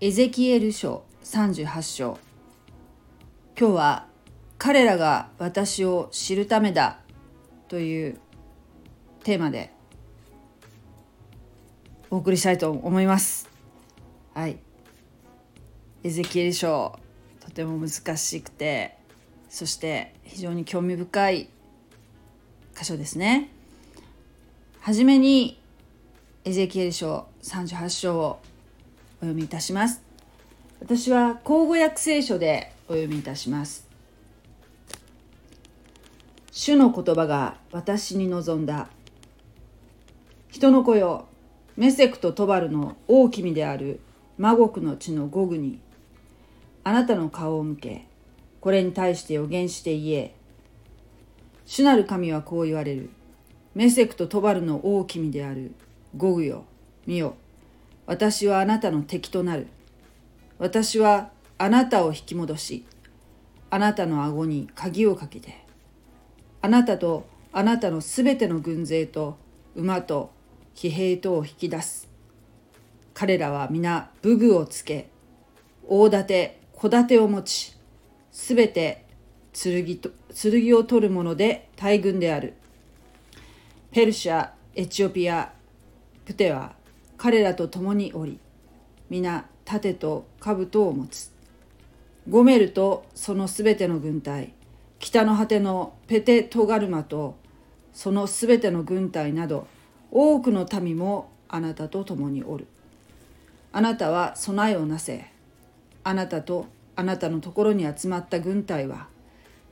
エゼキエル書38章今日は彼らが私を知るためだというテーマでお送りしたいと思います。はい。エゼキエル書とても難しくてそして非常に興味深い箇所ですね。はじめにエゼキエル書38章をお読みいたします。私は口語訳聖書でお読みいたします。主の言葉が私に望んだ。人の子よメセクとトバルの大君である。魔国の地のゴグに。あなたの顔を向け。これに対して予言して言え。主なる神はこう言われる。メセクとトバルの大君である。ゴグよ。見よ。私はあなたの敵となる。私はあなたを引き戻しあなたの顎に鍵をかけてあなたとあなたのすべての軍勢と馬と騎兵とを引き出す。彼らは皆武具をつけ大盾小盾を持ちすべて剣と剣を取るもので大軍である。ペルシャエチオピアプテは彼らと共におり皆盾と兜を持つ。ゴメルとそのすべての軍隊北の果てのペテトガルマとそのすべての軍隊など多くの民もあなたと共におる。あなたは備えをなせ。あなたとあなたのところに集まった軍隊は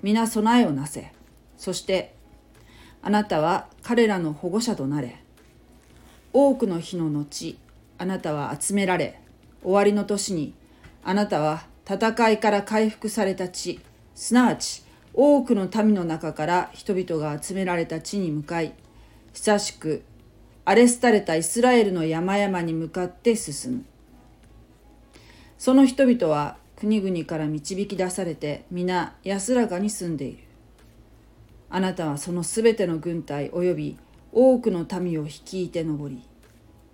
皆備えをなせ。そしてあなたは彼らの保護者となれ。多くの日の後あなたは集められ終わりの年にあなたは戦いから回復された地すなわち多くの民の中から人々が集められた地に向かい久しく荒れ廃れたイスラエルの山々に向かって進む。その人々は国々から導き出されて皆安らかに住んでいる。あなたはそのすべての軍隊及び多くの民を率いて登り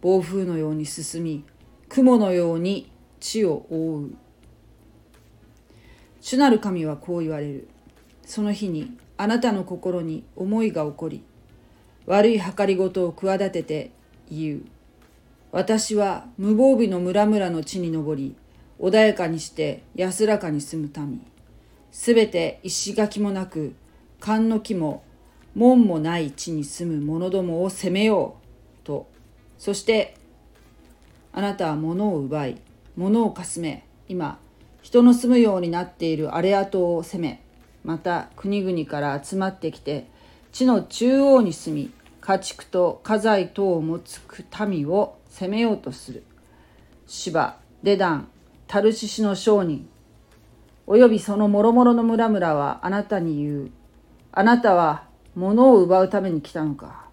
暴風のように進み雲のように地を覆う。主なる神はこう言われる。その日にあなたの心に思いが起こり悪い計りごとを企てて言う。私は無防備の村々の地に登り穏やかにして安らかに住む民。すべて石垣もなく勘の木も門もない地に住む者どもを責めようと。そしてあなたは物を奪い物をかすめ今人の住むようになっている荒れ跡を攻めまた国々から集まってきて地の中央に住み家畜と家財等を持つ民を攻めようとする。芝デダンタルシシの商人およびその諸々の村々はあなたに言う。あなたは物を奪うために来たのか。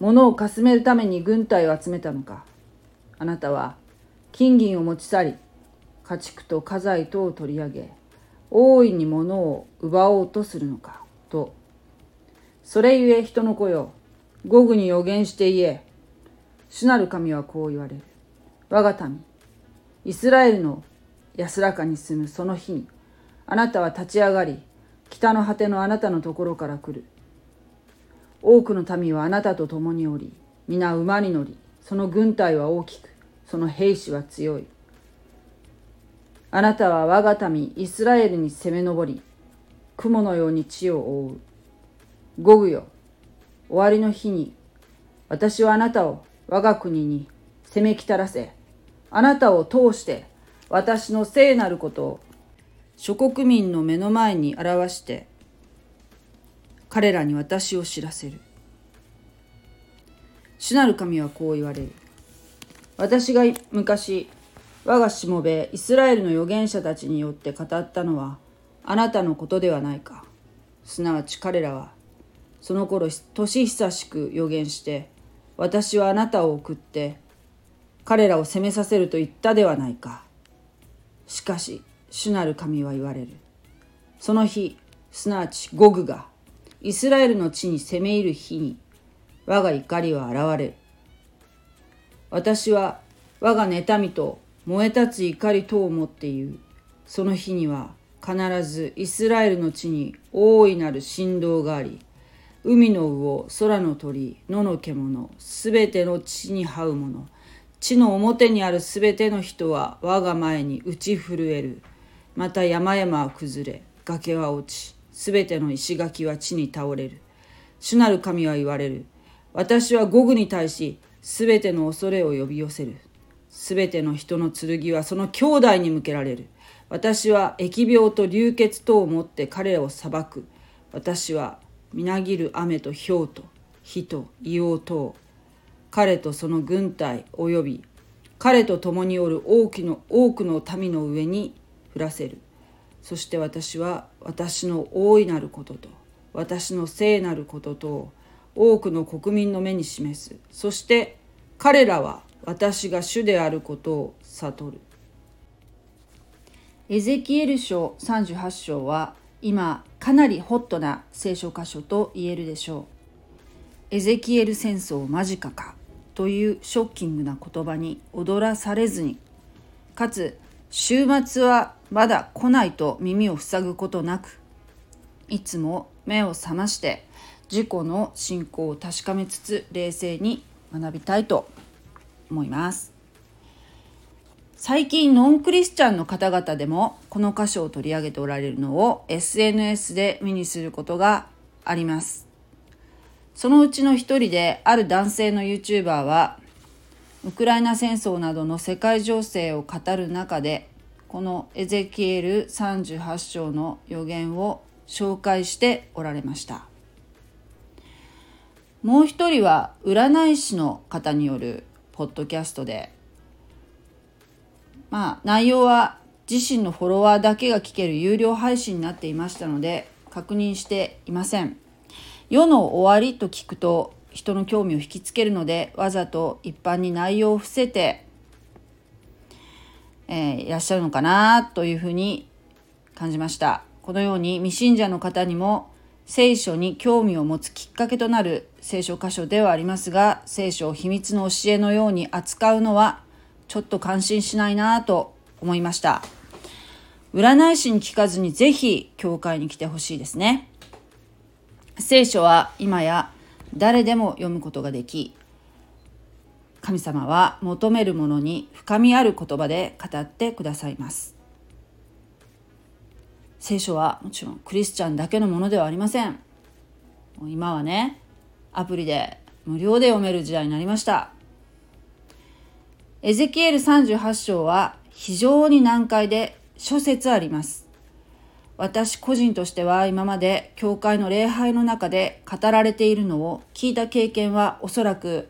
物をかすめるために軍隊を集めたのか。あなたは金銀を持ち去り家畜と家財とを取り上げ大いに物を奪おうとするのか。とそれゆえ人の子よ午後に予言して言え。主なる神はこう言われる。我が民イスラエルの安らかに住むその日にあなたは立ち上がり北の果てのあなたのところから来る。多くの民はあなたと共におり、皆馬に乗り、その軍隊は大きく、その兵士は強い。あなたは我が民イスラエルに攻め上り、雲のように地を覆う。午後よ、終わりの日に、私はあなたを我が国に攻めきたらせ、あなたを通して私の聖なることを諸国民の目の前に表して彼らに私を知らせる。主なる神はこう言われる。私が昔我がしもべイスラエルの預言者たちによって語ったのはあなたのことではないか。すなわち彼らはその頃年久しく予言して私はあなたを送って彼らを責めさせると言ったではないか。しかし主なる神は言われる。その日、すなわちゴグがイスラエルの地に攻め入る日に我が怒りは現れる。私は我が妬みと燃え立つ怒りとをもって言うその日には必ずイスラエルの地に大いなる振動があり海の魚空の鳥野の獣すべての地に這うもの地の表にあるすべての人は我が前に打ち震えるまた山々は崩れ崖は落ちすべての石垣は地に倒れる。主なる神は言われる。私はゴグに対しすべての恐れを呼び寄せる。すべての人の剣はその兄弟に向けられる。私は疫病と流血とをもって彼らを裁く。私はみなぎる雨と氷と火と硫黄と彼とその軍隊および彼と共におる多くの多くの民の上に降らせる。そして私は私の大いなることと私の聖なることと多くの国民の目に示す。そして彼らは私が主であることを悟る。エゼキエル書38章は今かなりホットな聖書箇所と言えるでしょう。エゼキエル戦争間近かというショッキングな言葉に踊らされずにかつ週末はまだ来ないと耳を塞ぐことなくいつも目を覚まして自己の信仰を確かめつつ冷静に学びたいと思います。最近ノンクリスチャンの方々でもこの箇所を取り上げておられるのを SNS で目にすることがあります。そのうちの一人である男性の YouTuber はウクライナ戦争などの世界情勢を語る中でこのエゼキエル38章の予言を紹介しておられましたもう一人は占い師の方によるポッドキャストでまあ内容は自身のフォロワーだけが聞ける有料配信になっていましたので確認していません。世の終わりと聞くと人の興味を引きつけるのでわざと一般に内容を伏せて、えー、いらっしゃるのかなというふうに感じました。このように未信者の方にも聖書に興味を持つきっかけとなる聖書箇所ではありますが聖書を秘密の教えのように扱うのはちょっと感心しないなと思いました。占い師に聞かずにぜひ教会に来てほしいですね。聖書は今や誰でも読むことができ神様は求めるものに深みある言葉で語ってくださいます。聖書はもちろんクリスチャンだけのものではありません。今はねアプリで無料で読める時代になりました。エゼキエル38章は非常に難解で諸説あります。私個人としては今まで教会の礼拝の中で語られているのを聞いた経験はおそらく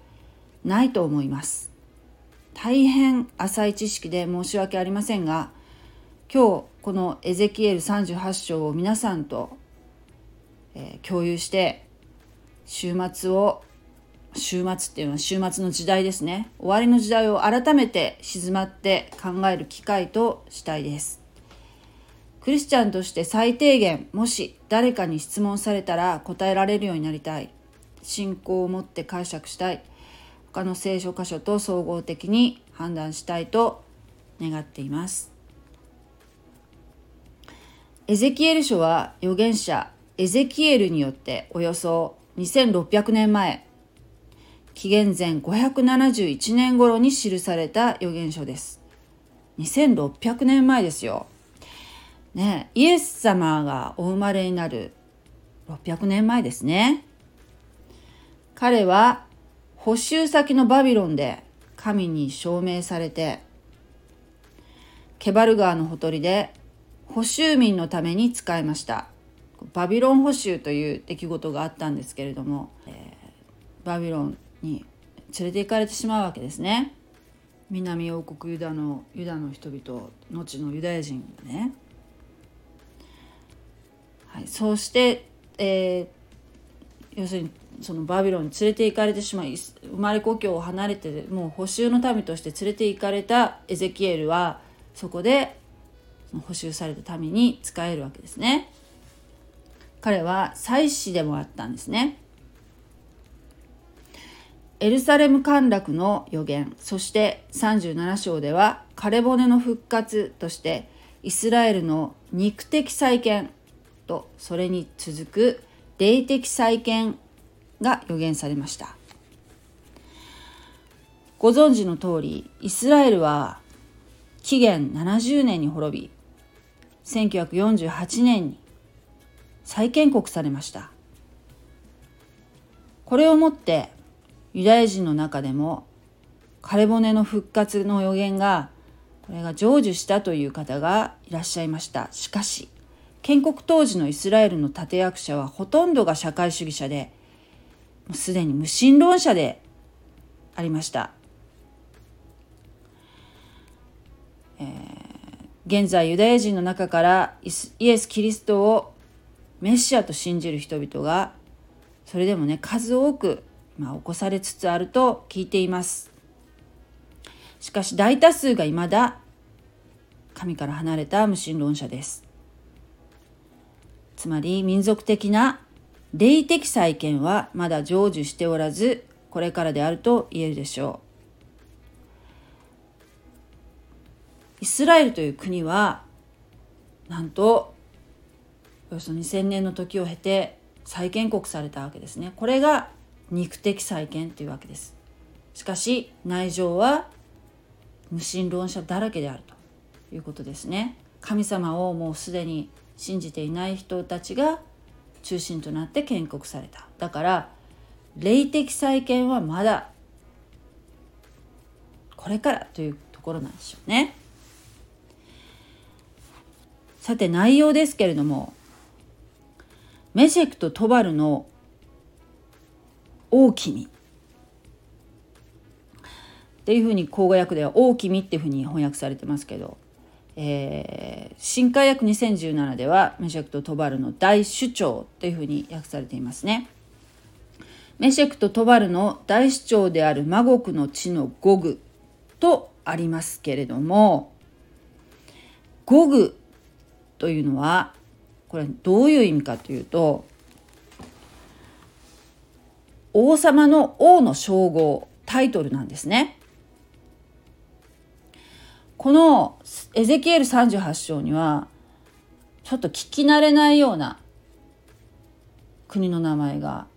ないと思います。大変浅い知識で申し訳ありませんが今日このエゼキエル38章を皆さんと、え、共有して週末を週末っていうのは週末の時代ですね終わりの時代を改めて静まって考える機会としたいです。クリスチャンとして最低限もし誰かに質問されたら答えられるようになりたい信仰を持って解釈したい他の聖書箇所と総合的に判断したいと願っています。エゼキエル書は預言者エゼキエルによっておよそ2600年前紀元前571年頃に記された預言書です。2600年前ですよ。ね、イエス様がお生まれになる600年前ですね。彼は補修先のバビロンで神に証明されて、ケバル川のほとりで補修民のために使いました。バビロン捕囚という出来事があったんですけれども、えー、バビロンに連れて行かれてしまうわけですね。南王国ユダのユダの人々後のユダヤ人がねはい、そして、えー、要するにそのバビロンに連れて行かれてしまい生まれ故郷を離れてもう補修の民として連れて行かれたエゼキエルはそこで補修された民に仕えるわけですね。彼は祭司でもあったんですね。エルサレム陥落の予言そして37章では枯れ骨の復活としてイスラエルの肉的再建とそれに続く霊的再建が予言されました。ご存知の通りイスラエルは紀元70年に滅び1948年に再建国されました。これをもってユダヤ人の中でも枯れ骨の復活の予言がこれが成就したという方がいらっしゃいました。しかし建国当時のイスラエルの立役者はほとんどが社会主義者で、もうすでに無神論者でありました。えー、現在ユダヤ人の中からイエス・キリストをメシアと信じる人々がそれでもね数多く、まあ、起こされつつあると聞いています。しかし大多数が未だ神から離れた無神論者です。つまり民族的な霊的再建はまだ成就しておらずこれからであると言えるでしょう。イスラエルという国はなんとおよそ2000年の時を経て再建国されたわけですね。これが肉的再建というわけです。しかし内情は無神論者だらけであるということですね。神様をもうすでに信じていない人たちが中心となって建国された。だから霊的再建はまだこれからというところなんでしょうね。さて内容ですけれどもメシェクとトバルの大君っていうふうに口語訳では大君っていうふうに翻訳されてますけどえー、新海訳2017ではメシェクとトバルの大主張というふうに訳されていますね。メシェクとトバルの大主張である魔国の地のゴグとありますけれどもゴグというのはこれどういう意味かというと王様の王の称号タイトルなんですね。このエゼキエル38章にはちょっと聞き慣れないような国の名前が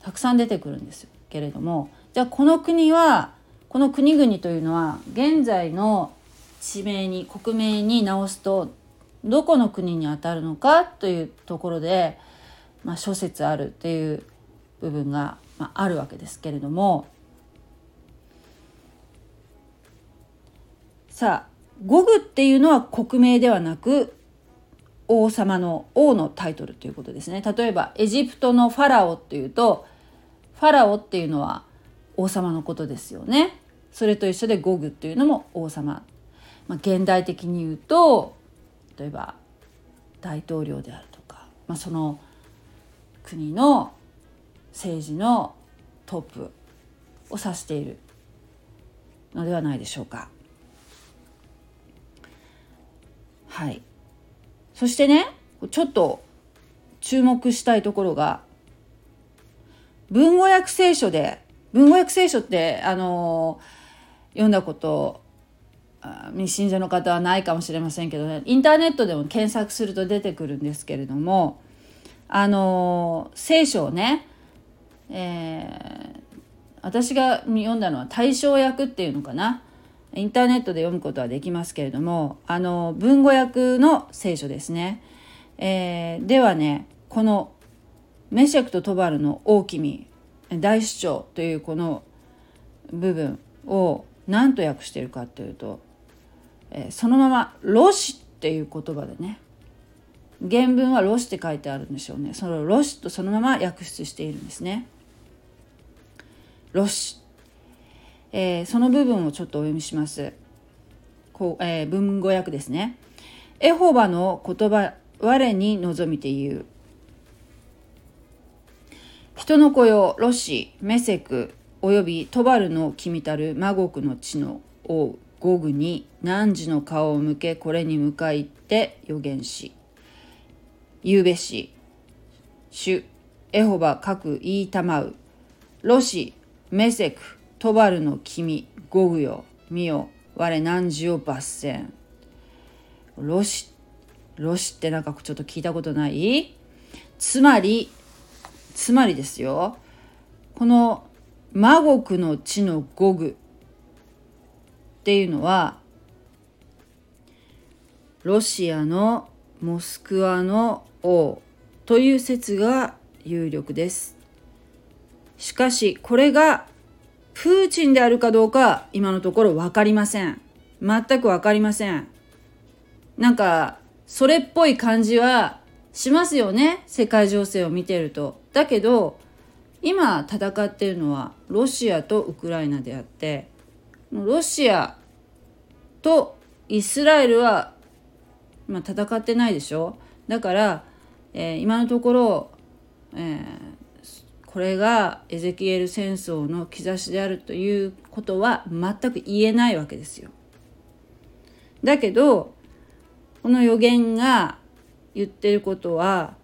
たくさん出てくるんですけれどもじゃあこの国はこの国々というのは現在の地名に国名に直すとどこの国にあたるのかというところで、まあ、諸説あるっていう部分が、まあ、あるわけですけれどもさあゴグっていうのは国名ではなく王様の王のタイトルということですね。例えばエジプトのファラオっていうとファラオっていうのは王様のことですよね。それと一緒でゴグっていうのも王様、まあ、現代的に言うと例えば大統領であるとか、まあ、その国の政治のトップを指しているのではないでしょうか。はい。そしてね、ちょっと注目したいところが、文語訳聖書で、文語訳聖書って、あの読んだこと信者の方はないかもしれませんけどねインターネットでも検索すると出てくるんですけれどもあの聖書をね、えー、私が読んだのは大正訳っていうのかなインターネットで読むことはできますけれどもあの文語訳の聖書ですね、えー、ではねこのメシェクとトバルの大君大主張というこの部分を何と訳してるかというと、えー、そのまま「ロシ」っていう言葉でね原文は「ロシ」って書いてあるんでしょうね。その「ロシ」とそのまま訳出しているんですね。ロシ。えー、その部分をちょっとお読みします。こうえー、文語訳ですね。エホバの言葉我に望みて言う。人の子よロシメセクおよびトバルの君たる魔国の地の王ゴグに汝の顔を向けこれに向かいって予言し言うべし主エホバ各言いたまうロシメセクトバルの君ゴグよ見よ我汝を抜戦ロシロシってなんかちょっと聞いたことない？つまりつまりですよ。この魔国の地のゴグっていうのはロシアのモスクワの王という説が有力です。しかしこれがプーチンであるかどうか今のところ分かりません。全く分かりません。なんかそれっぽい感じはしますよね世界情勢を見てると。だけど今戦ってるのはロシアとウクライナであってロシアとイスラエルは、まあ、戦ってないでしょ？だから、えー、今のところ、えー、これがエゼキエル戦争の兆しであるということは全く言えないわけですよ。だけどこの予言が言ってることは、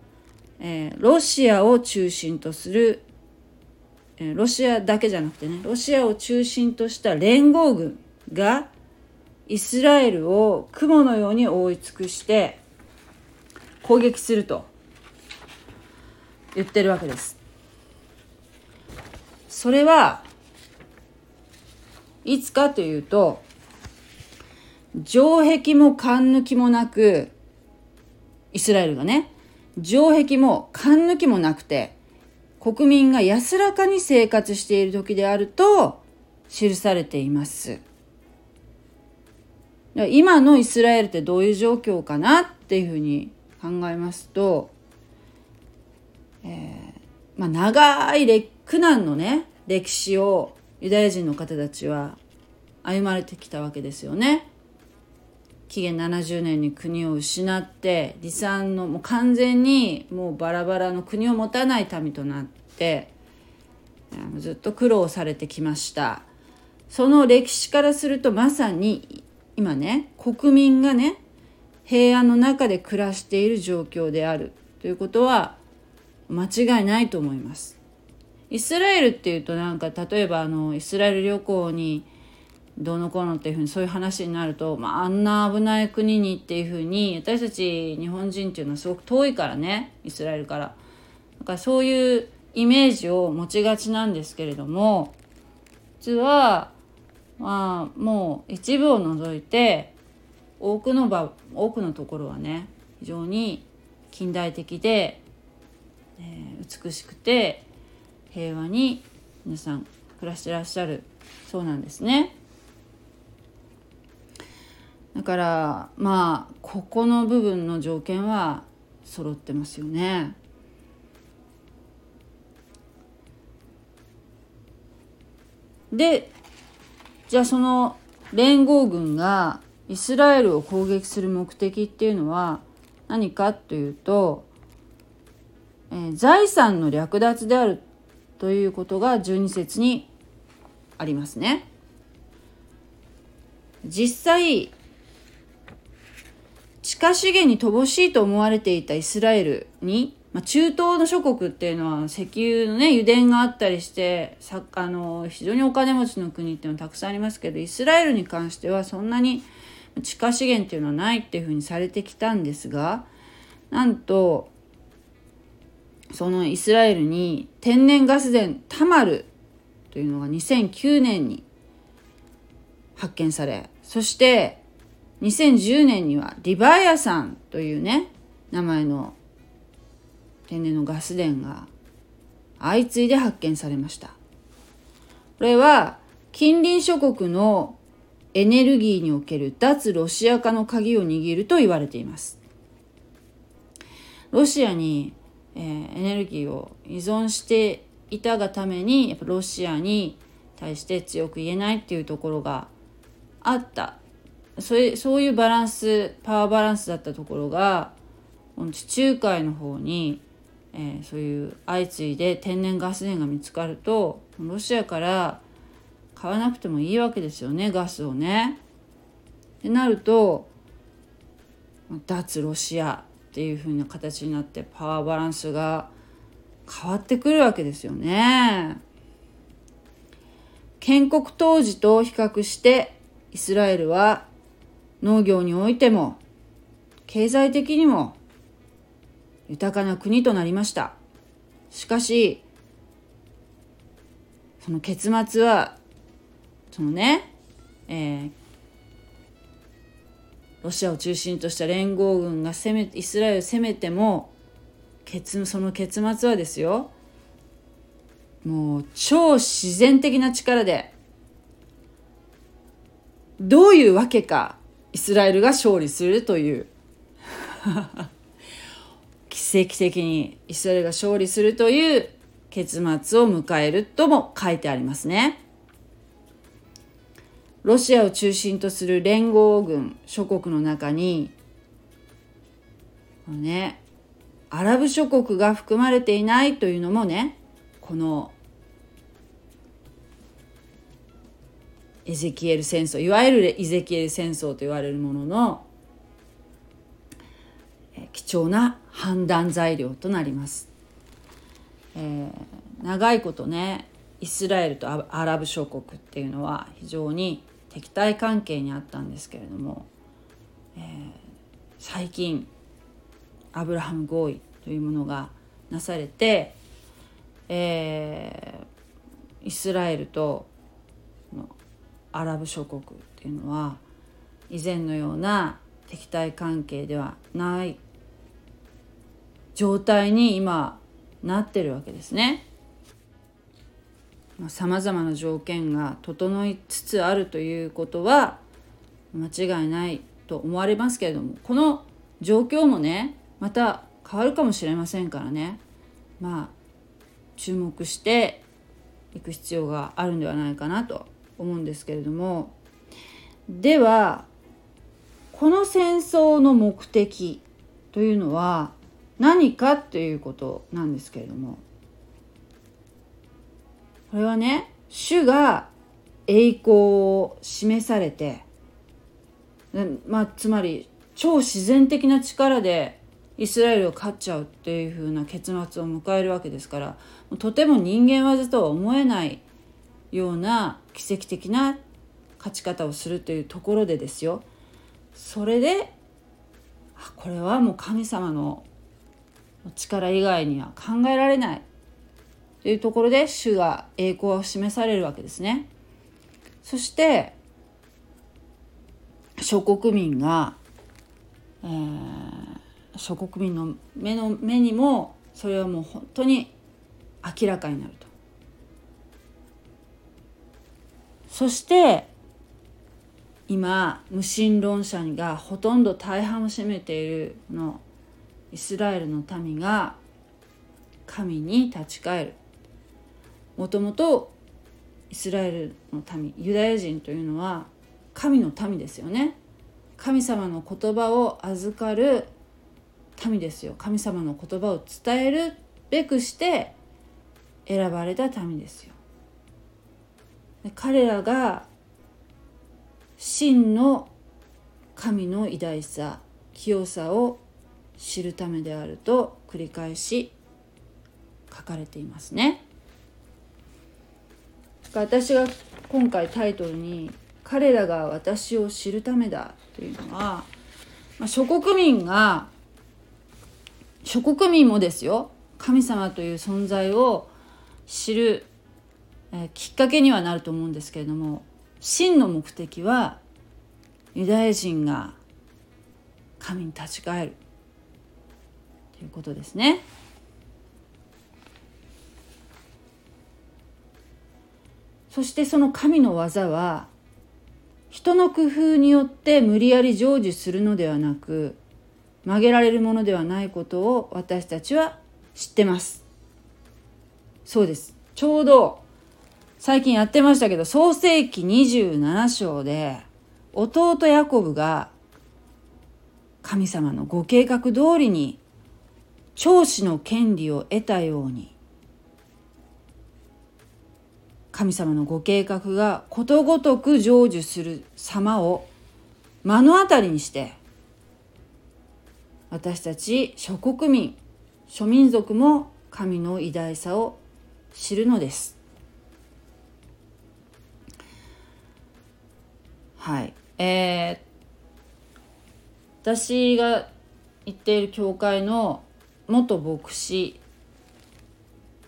えー、ロシアを中心とするえロシアだけじゃなくてねロシアを中心とした連合軍がイスラエルを雲のように覆い尽くして攻撃すると言ってるわけです。それはいつかというと城壁も勘抜きもなくイスラエルがね城壁も勘抜きもなくて国民が安らかに生活している時であると記されています。今のイスラエルってどういう状況かなっていうふうに考えますと、えー、まあ、長い苦難のね歴史をユダヤ人の方たちは歩まれてきたわけですよね。紀元70年に国を失って離散のもう完全にもうバラバラの国を持たない民となってずっと苦労されてきましたその歴史からするとまさに今ね国民がね平安の中で暮らしている状況であるということは間違いないと思いますイスラエルっていうとなんか例えばあのイスラエル旅行にどうのこうのっていうふうにそういう話になると、まあ、あんな危ない国にっていうふうに私たち日本人っていうのはすごく遠いからねイスラエルから。だからそういうイメージを持ちがちなんですけれども実はまあもう一部を除いて多くの場多くのところはね非常に近代的で、えー、美しくて平和に皆さん暮らしてらっしゃるそうなんですね。だからまあここの部分の条件は揃ってますよね。でじゃあその連合軍がイスラエルを攻撃する目的っていうのは何かというと、えー、財産の略奪であるということが12節にありますね。実際地下資源に乏しいと思われていたイスラエルに、まあ、中東の諸国っていうのは石油のね油田があったりしてさあの非常にお金持ちの国っていうのはたくさんありますけどイスラエルに関してはそんなに地下資源っていうのはないっていうふうにされてきたんですがなんとそのイスラエルに天然ガス田タマルというのが2009年に発見されそして2010年にはリバイアさんというね名前の天然のガス田が相次いで発見されました。これは近隣諸国のエネルギーにおける脱ロシア化の鍵を握ると言われています。ロシアに、えー、エネルギーを依存していたがためにやっぱロシアに対して強く言えないっていうところがあったそれそういうバランスパワーバランスだったところが地中海の方に、えー、そういう相次いで天然ガス田が見つかるとロシアから買わなくてもいいわけですよねガスをね。ってなると脱ロシアっていう風な形になってパワーバランスが変わってくるわけですよね。建国当時と比較してイスラエルは農業においても経済的にも豊かな国となりましたしかしその結末はそのね、えー、ロシアを中心とした連合軍が攻めイスラエルを攻めても結その結末はですよもう超自然的な力でどういうわけかイスラエルが勝利するという 奇跡的にイスラエルが勝利するという結末を迎えるとも書いてありますね。ロシアを中心とする連合軍諸国の中にねアラブ諸国が含まれていないというのもねこのエゼキエル戦争いわゆるエゼキエル戦争と言われるものの貴重な判断材料となります。えー、長いことねイスラエルとアラブ諸国っていうのは非常に敵対関係にあったんですけれども、えー、最近アブラハム合意というものがなされて、えー、イスラエルとアラブ諸国っていうのは以前のような敵対関係ではない状態に今なってるわけですね。さまざまな条件が整いつつあるということは間違いないと思われますけれどもこの状況もねまた変わるかもしれませんからね。まあ注目していく必要があるんではないかなと思うんですけれども。ではこの戦争の目的というのは何かということなんですけれども。これはね主が栄光を示されてまあつまり超自然的な力でイスラエルを勝っちゃうっていう風な結末を迎えるわけですからとても人間技とは思えないような奇跡的な勝ち方をするというところでですよ。それでこれはもう神様の力以外には考えられない。というところで主が栄光を示されるわけですね。そして諸国民が、えー、諸国民の目の目にもそれはもう本当に明らかになると。そして今無神論者がほとんど大半を占めているのイスラエルの民が神に立ち返るもともとイスラエルの民ユダヤ人というのは神の民ですよね。神様の言葉を預かる民ですよ。神様の言葉を伝えるべくして選ばれた民ですよ。彼らが真の神の偉大さ清さを知るためであると繰り返し書かれていますね。私が今回タイトルに「彼らが私を知るためだ」というのは、まあ、諸国民が諸国民もですよ神様という存在を知るえきっかけにはなると思うんですけれども真の目的はユダヤ人が神に立ち返るということですね。そしてその神の技は人の工夫によって無理やり成就するのではなく曲げられるものではないことを私たちは知ってます。そうです。ちょうど最近やってましたけど、創世紀27章で、弟ヤコブが神様のご計画通りに長子の権利を得たように、神様のご計画がことごとく成就する様を目の当たりにして、私たち諸国民、諸民族も神の偉大さを知るのです。はいえー、私が行っている教会の元牧師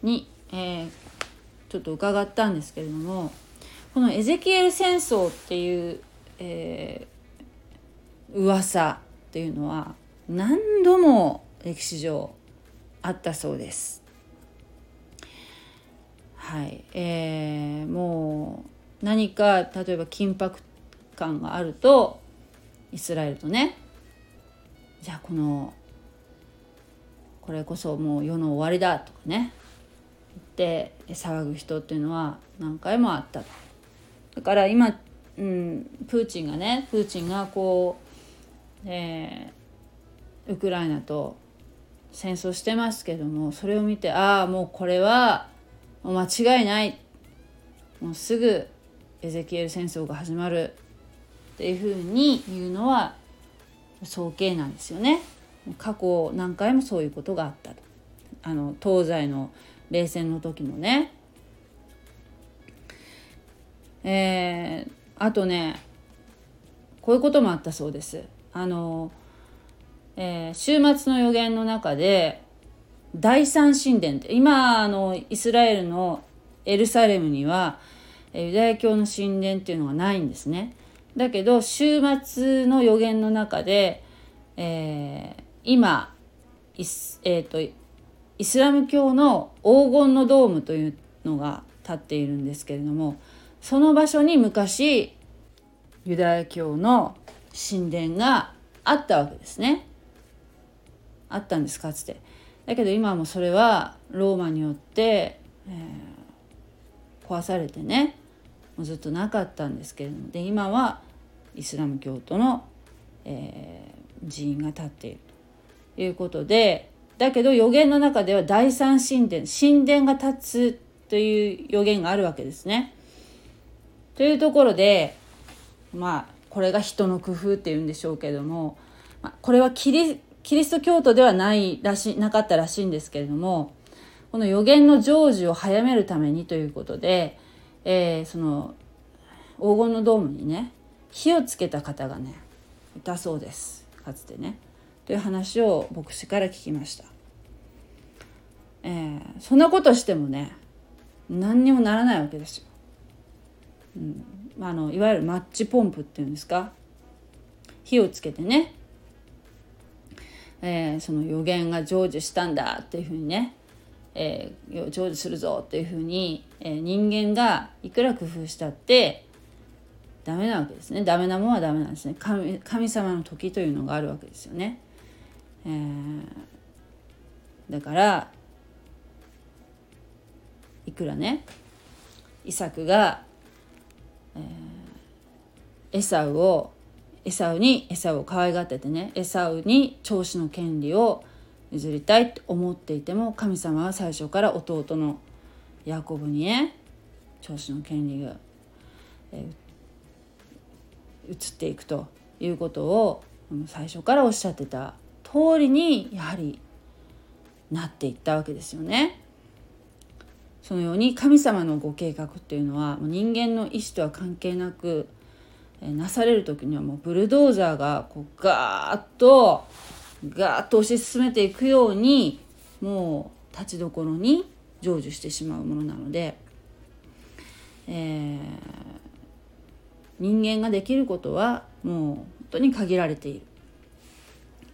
に、えー、ちょっと伺ったんですけれどもこのエゼキエル戦争っていう、えー、噂っていうのは何度も歴史上あったそうです。はい、えー、もう何か例えば緊迫感があるとイスラエルとねじゃあこのこれこそもう世の終わりだとかねって騒ぐ人っていうのは何回もあった。だから今、うん、プーチンがねプーチンがこう、えー、ウクライナと戦争してますけどもそれを見てああもうこれは間違いないもうすぐエゼキエル戦争が始まるっていうふうに言うのは早計なんですよね。過去何回もそういうことがあったと。あの東西の冷戦の時もねえー、あとねこういうこともあったそうです。あの、えー、週末の予言の中で第三神殿って今あのイスラエルのエルサレムにはユダヤ教の神殿っていうのがないんですね。だけど週末の予言の中で、えー、今,、えーと、とイスラム教の黄金のドームというのが建っているんですけれどもその場所に昔ユダヤ教の神殿があったわけですね。あったんですかつて。だけど今もそれはローマによって、えー、壊されてねもうずっとなかったんですけれどもで今はイスラム教徒の、えー、寺院が建っているということでだけど予言の中では第三神殿神殿が建つという予言があるわけですね。というところでまあこれが人の工夫っていうんでしょうけども、ま、これはキリキリスト教徒ではないらしなかったらしいんですけれどもこの予言の成就を早めるためにということで、えー、その黄金のドームにね火をつけた方がねいたそうですかつてねという話を牧師から聞きました、えー、そんなことしてもね何にもならないわけですよ。うん、あのいわゆるマッチポンプっていうんですか？火をつけてね、えー、その予言が成就したんだっていうふうにね、えー、成就するぞっていうふうに、えー、人間がいくら工夫したってダメなわけですね。ダメなものはダメなんですね。神神様の時というのがあるわけですよね、えー、だからいくらねイサクがえー、エサウをエサウにエサウを可愛がっててねエサウに長子の権利を譲りたいって思っていても神様は最初から弟のヤコブにね長子の権利が、えー、移っていくということを最初からおっしゃってた。通りにやはりなっていったわけですよね。そのように神様のご計画っていうのは人間の意思とは関係なくなされる時にはもうブルドーザーがこうガーッとガーッと推し進めていくようにもう立ちどころに成就してしまうものなので、えー、人間ができることはもう本当に限られている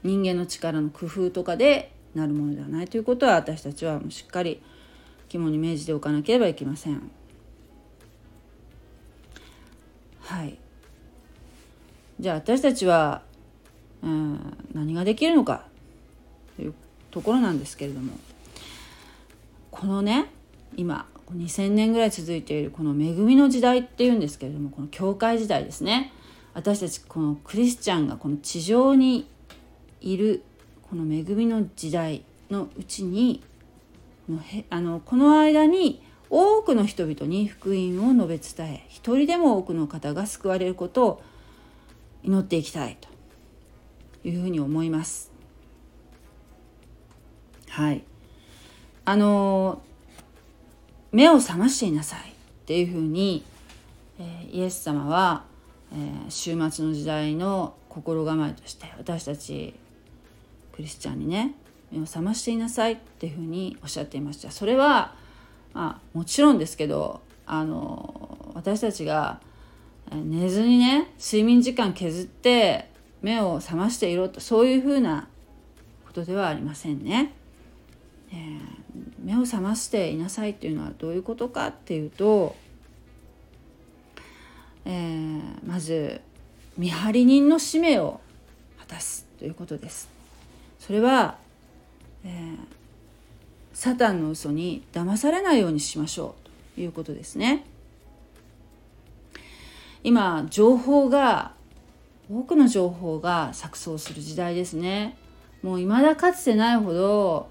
人間の力の工夫とかでなるものではないということは私たちはもうしっかり肝に銘じておかなければいけません。はいじゃあ私たちは、うん、何ができるのかというところなんですけれどもこのね今2000年ぐらい続いているこの恵みの時代っていうんですけれどもこの教会時代ですね私たちこのクリスチャンがこの地上にいるこの恵みの時代のうちにあのこの間に多くの人々に福音を述べ伝え一人でも多くの方が救われることを祈っていきたいというふうに思います。はいあの目を覚ましていなさいっていうふうに、え、イエス様はえ、終末の時代の心構えとして私たちクリスチャンにね目を覚ましていなさいっていうふうにおっしゃっていましたそれは、まあ、もちろんですけどあの私たちが寝ずにね睡眠時間削って目を覚ましていろとそういうふうなことではありませんね。えー、目を覚ましていなさいっていうのはどういうことかっていうと、えー、まず見張り人の使命を果たすということです。それは、えー、サタンの嘘に騙されないようにしましょうということですね。今情報が多くの情報が錯綜する時代ですね。もう未だかつてないほど、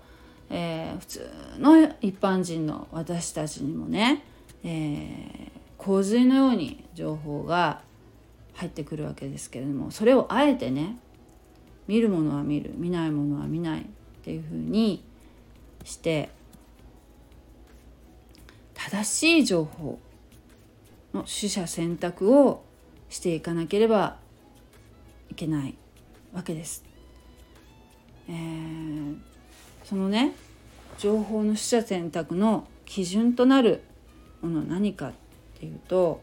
えー、普通の一般人の私たちにもね、えー、洪水のように情報が入ってくるわけですけれどもそれをあえてね見るものは見る見ないものは見ないっていうふうにして正しい情報の取捨選択をしていかなければいけないわけです。えー、そのね情報の取捨選択の基準となるもの何かっていうと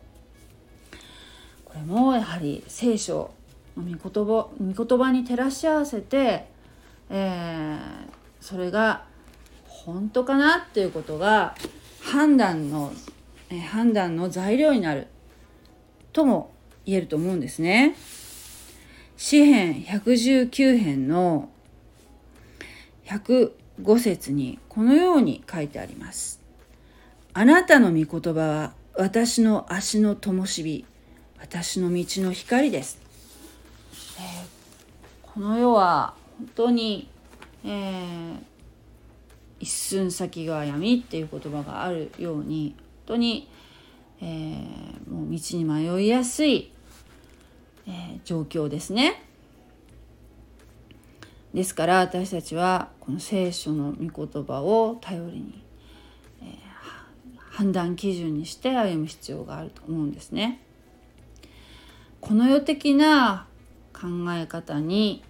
これもやはり聖書御言葉御言葉に照らし合わせて、えー、それが本当かなっていうことが判断の、えー、判断の材料になるとも言えると思うんですね。詩編119編の105節にこのように書いてあります。あなたの御言葉は私の足の灯火私の道の光です、この世は本当に、えー、一寸先が闇っていう言葉があるように本当に、えー、もう道に迷いやすい、えー、状況ですね。ですから私たちはこの聖書の御言葉を頼りにえ判断基準にして歩む必要があると思うんですね。この世的な考え方に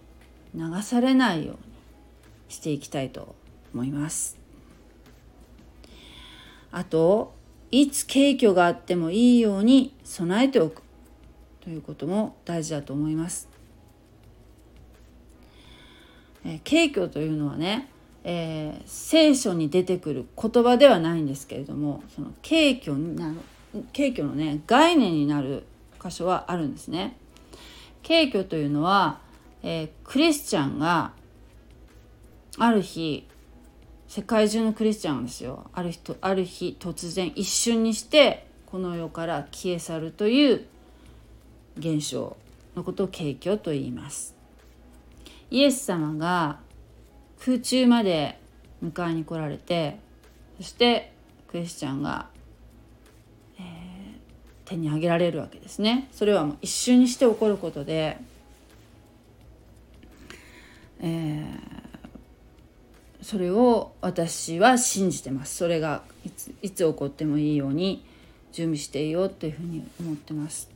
流されないようにしていきたいと思います。あといつ景挙があってもいいように備えておくということも大事だと思います。え景挙というのはねえー、聖書に出てくる言葉ではないんですけれどもその敬虚になる敬虚のね概念になる箇所はあるんですね。敬虚というのは、えー、クリスチャンがある日世界中のクリスチャンですよある日ある日突然一瞬にしてこの世から消え去るという現象のことを敬虚と言います。イエス様が空中まで迎えに来られてそしてクリスチャンが、手に挙げられるわけですね。それはもう一瞬にして起こることで、えー、それを私は信じてます。それがいついつ起こってもいいように準備していようというふうに思ってます。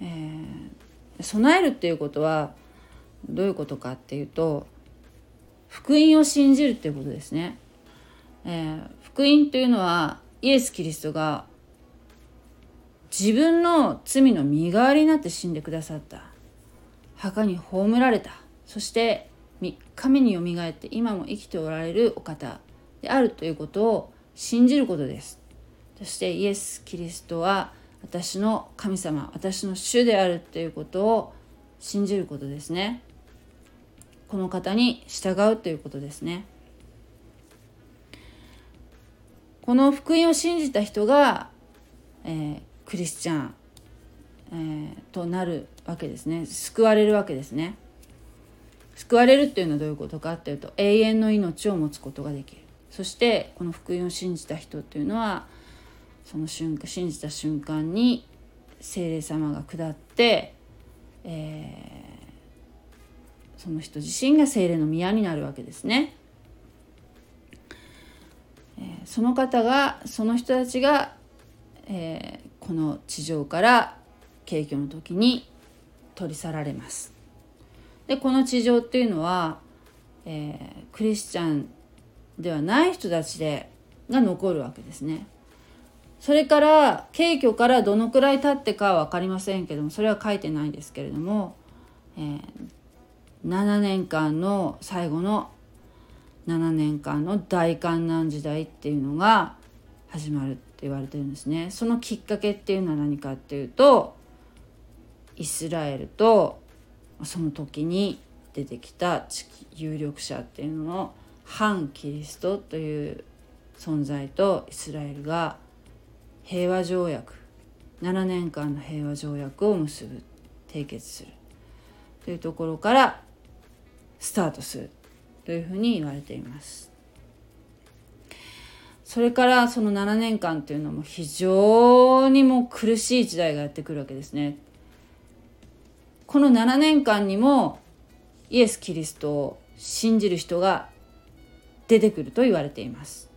えー、備えるっていうことはどういうことかっていうと福音を信じるっていうことですね。えー、福音というのはイエス・キリストが自分の罪の身代わりになって死んでくださった。墓に葬られた。そして3日目によみがえって今も生きておられるお方であるということを信じることです。そしてイエス・キリストは私の神様私の主であるということを信じることですね。この方に従うということですね。この福音を信じた人が、えー、クリスチャン、えー、となるわけですね。救われるわけですね。救われるっていうのはどういうことかっていうと永遠の命を持つことができる。そしてこの福音を信じた人っていうのはその瞬間信じた瞬間に精霊様が下って、えーその人自身が精霊の宮になるわけですね。えその方がその人たちが、えー、この地上から景挙の時に取り去られます。でこの地上っていうのは、えー、クリスチャンではない人たちでが残るわけですね。それから景挙からどのくらい経ってかは分かりませんけどもそれは書いてないですけれども、えー、7年間の最後の7年間の大観難時代っていうのが始まる言われてるんですね。そのきっかけっていうのは何かっていうとイスラエルとその時に出てきた有力者っていうのの反キリストという存在とイスラエルが平和条約7年間の平和条約を結ぶ締結するというところからスタートするというふうに言われています。それからその7年間というのも非常にもう苦しい時代がやってくるわけですね。この7年間にもイエス・キリストを信じる人が出てくると言われています。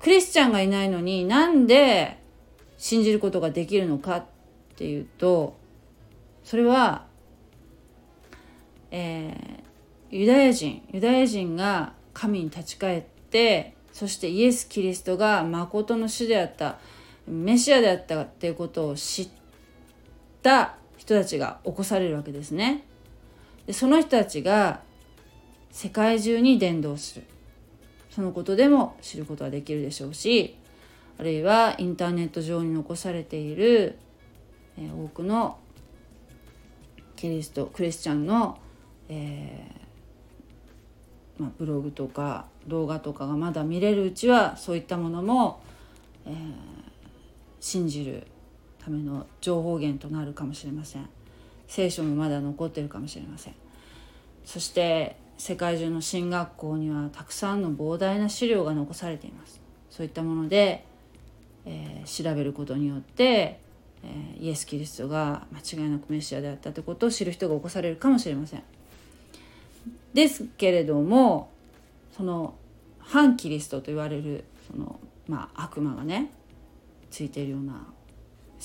クリスチャンがいないのになんで信じることができるのかっていうとそれは、えー、ユダヤ人ユダヤ人が神に立ち返ってそしてイエス・キリストが誠の主であったメシアであったっていうことを知った人たちが起こされるわけですね。でその人たちが世界中に伝道するそのことでも知ることができるでしょうしあるいはインターネット上に残されている、多くのキリストクリスチャンの、えー、まあ、ブログとか動画とかがまだ見れるうちはそういったものも、えー、信じるための情報源となるかもしれません。聖書もまだ残ってるかもしれません。そして世界中の進学校にはたくさんの膨大な資料が残されています。そういったもので、えー、調べることによって、えー、イエス・キリストが間違いなくメシアであったということを知る人が起こされるかもしれません。ですけれどもその反キリストと言われるその、まあ、悪魔がねついているような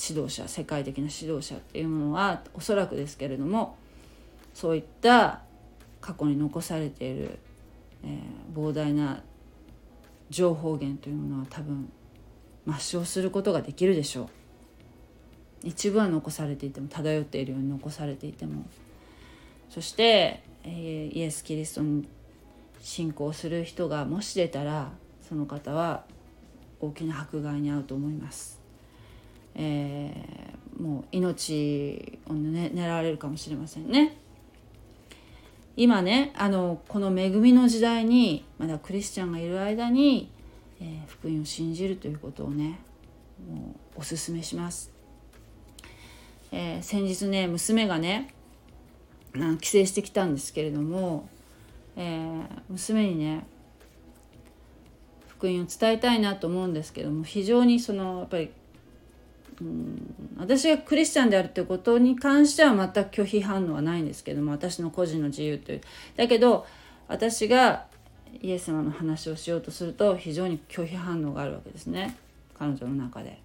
指導者世界的な指導者っていうものはおそらくですけれどもそういった過去に残されている、えー、膨大な情報源というものは多分抹消することができるでしょう。一部は残されていても漂っているように残されていても。そして、えー、イエス・キリストに信仰する人がもし出たらその方は大きな迫害に遭うと思いますえー、もう命を、ね、狙われるかもしれませんね。今ねあのこの恵みの時代にまだクリスチャンがいる間に、えー、福音を信じるということをねもうおすすめします。えー、先日ね娘がね帰省してきたんですけれども、えー、娘にね福音を伝えたいなと思うんですけども非常にそのやっぱりうん私がクリスチャンであるということに関しては全く拒否反応はないんですけども私の個人の自由というだけど私がイエス様の話をしようとすると非常に拒否反応があるわけですね彼女の中で。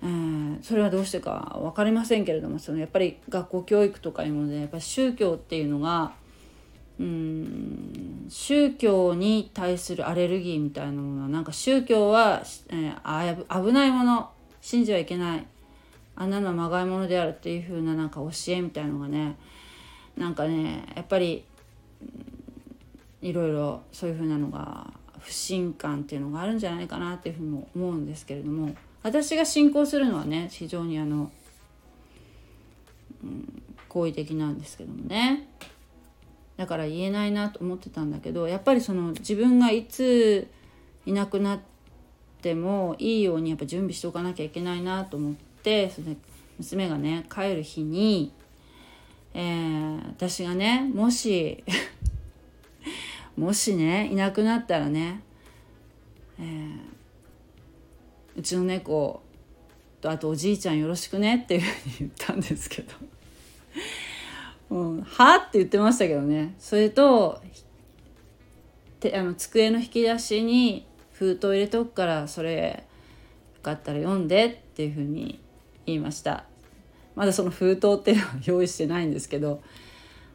えー、それはどうしてか分かりませんけれどもそのやっぱり学校教育とかいうものでやっぱ宗教っていうのがうん。宗教に対するアレルギーみたいなものはなんか宗教は、えー、危ないもの信じはいけない。あんなのはまがいものであるっていう風ななんか教えみたいのがねなんかねやっぱりいろいろそういう風なのが不信感っていうのがあるんじゃないかなっていうふうにも思うんですけれども私が信仰するのはね非常にあの、うん、好意的なんですけどもね。だから言えないなと思ってたんだけどやっぱりその自分がいついなくなってもいいようにやっぱ準備しておかなきゃいけないなと思ってそれ娘がね帰る日に、えー、私がねもし もしねいなくなったらね、えー、うちの猫とあとおじいちゃんよろしくねっていうふうに言ったんですけど。うん、はって言ってましたけどね。それとてあの机の引き出しに封筒入れとくからそれよかったら読んでっていうふうに言いました。まだその封筒っていうのは用意してないんですけど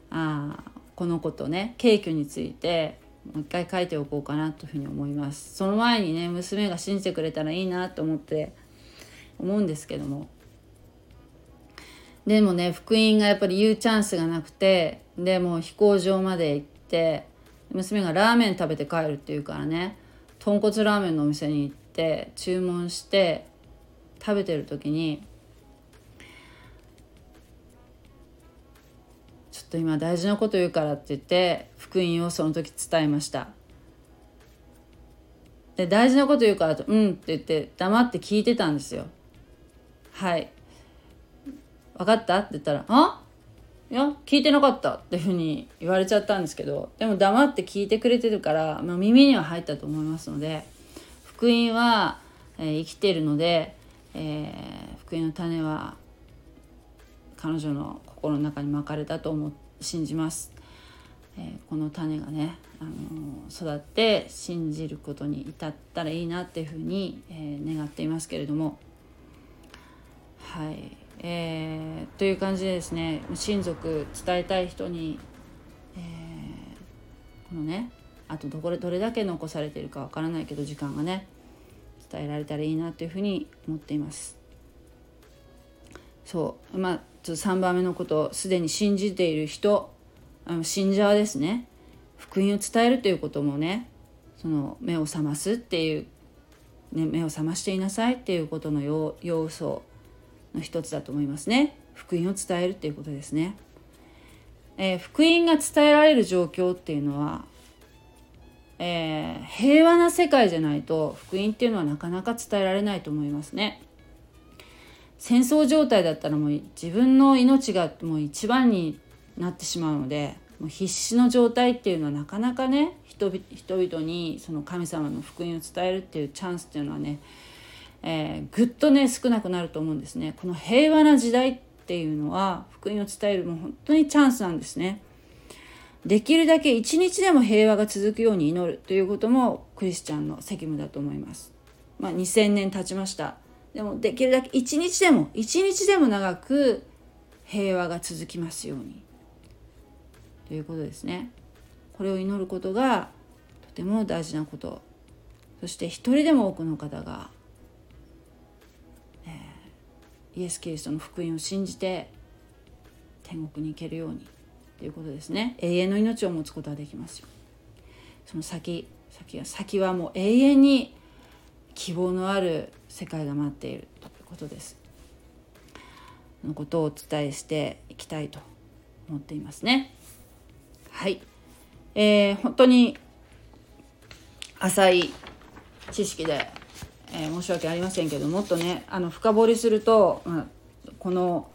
あこのことね軽挙についてもう一回書いておこうかなというふうに思います。その前にね娘が信じてくれたらいいなと思って思うんですけども。でもね福音がやっぱり言うチャンスがなくてでもう飛行場まで行って娘がラーメン食べて帰るっていうからね豚骨ラーメンのお店に行って注文して食べてる時にちょっと今大事なこと言うからって言って福音をその時伝えました。で大事なこと言うからと「うん」って言って黙って聞いてたんですよ。はい。分かった？って言ったら「あ？いや聞いてなかった」っていうふうに言われちゃったんですけどでも黙って聞いてくれてるから、まあ、耳には入ったと思いますので福音は、えー、生きてるので、えー、福音の種は彼女の心の中にまかれたと思信じます、えー、この種がね、あの育って信じることに至ったらいいなっていうふうに、え願っていますけれども。はい。えー、という感じでですね親族伝えたい人に、えー、このねあとどこでどれだけ残されているかわからないけど時間がね伝えられたらいいなというふうに思っています。そうまあちょっと3番目のことすでに信じている人あの信者ですね福音を伝えるということもねその目を覚ますっていう、ね、目を覚ましていなさいっていうことの要素の一つだと思いますね。福音を伝えるっていうことですね、えー、福音が伝えられる状況っていうのは、えー、平和な世界じゃないと福音っていうのはなかなか伝えられないと思いますね。戦争状態だったらもう自分の命がもう一番になってしまうのでもう必死の状態っていうのはなかなかね人々にその神様の福音を伝えるっていうチャンスっていうのはねえー、ぐっとね少なくなると思うんですね。この平和な時代っていうのは福音を伝えるもう本当にチャンスなんですね。できるだけ一日でも平和が続くように祈るということもクリスチャンの責務だと思います。まあ2000年経ちました。でもできるだけ一日でも一日でも長く平和が続きますように。ということですね。これを祈ることがとても大事なこと。そして一人でも多くの方がイエス・キリストの福音を信じて天国に行けるようにということですね。永遠の命を持つことはできますよ。その先先は先はもう永遠に希望のある世界が待っているということです。のことをお伝えしていきたいと思っていますね。はい、えー、本当に浅い知識でえー、申し訳ありませんけどもっとねあの深掘りすると、まあ、この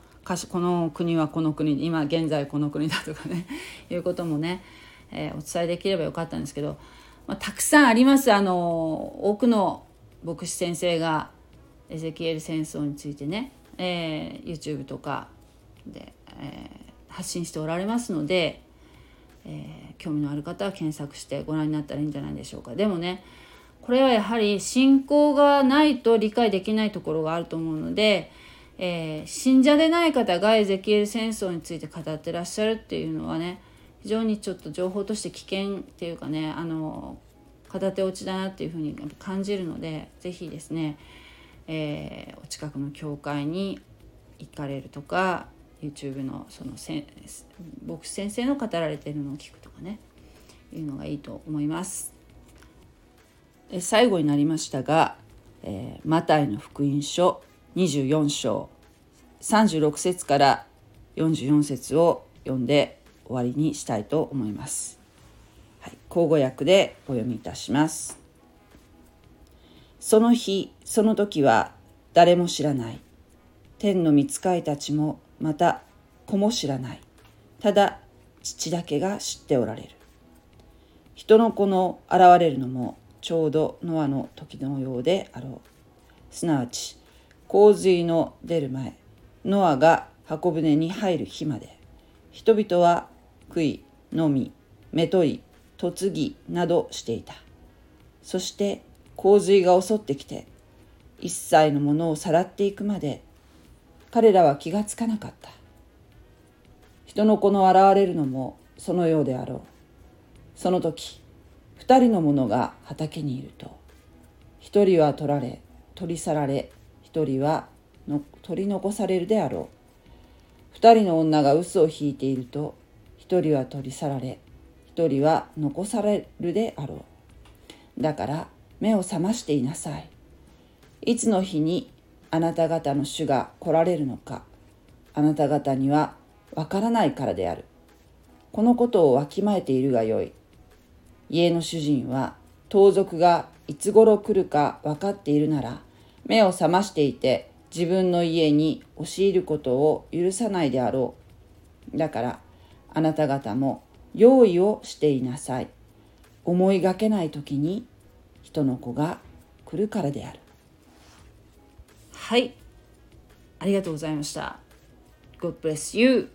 この国はこの国今現在この国だとかね いうこともね、えー、お伝えできればよかったんですけど、まあ、たくさんありますあの多くの牧師先生がエゼキエル戦争についてね、えー、YouTube とかで、えー、発信しておられますので、えー、興味のある方は検索してご覧になったらいいんじゃないでしょうか。でもねこれはやはり信仰がないと理解できないところがあると思うので、えー、信者でない方がエゼキエル戦争について語ってらっしゃるっていうのはね非常にちょっと情報として危険っていうかねあの片手落ちだなっていうふうに感じるので是非ですね、えー、お近くの教会に行かれるとか YouTube のそのせ牧師先生の語られてるのを聞くとかねいうのがいいと思います。最後になりましたが、えー、マタイの福音書24章36節から44節を読んで終わりにしたいと思います。はい、口語訳でお読みいたします。その日、その時は誰も知らない。天の御使いたちもまた子も知らない。ただ父だけが知っておられる。人の子の現れるのもちょうどノアの時のようであろう。すなわち洪水の出る前ノアが箱舟に入る日まで人々は食い飲みめとい嫁ぎなどしていた。そして洪水が襲ってきて一切のものをさらっていくまで彼らは気がつかなかった。人の子の現れるのもそのようであろう。その時二人の者が畑にいると。一人は取られ取り去られ一人はの取り残されるであろう。二人の女が嘘を引いていると一人は取り去られ一人は残されるであろう。だから目を覚ましていなさい。いつの日にあなた方の主が来られるのかあなた方にはわからないからである。このことをわきまえているがよい。家の主人は盗賊がいつ頃来るか分かっているなら目を覚ましていて自分の家に押し入ることを許さないであろう。だからあなた方も用意をしていなさい。思いがけない時に人の子が来るからである。はい。ありがとうございました。God bless you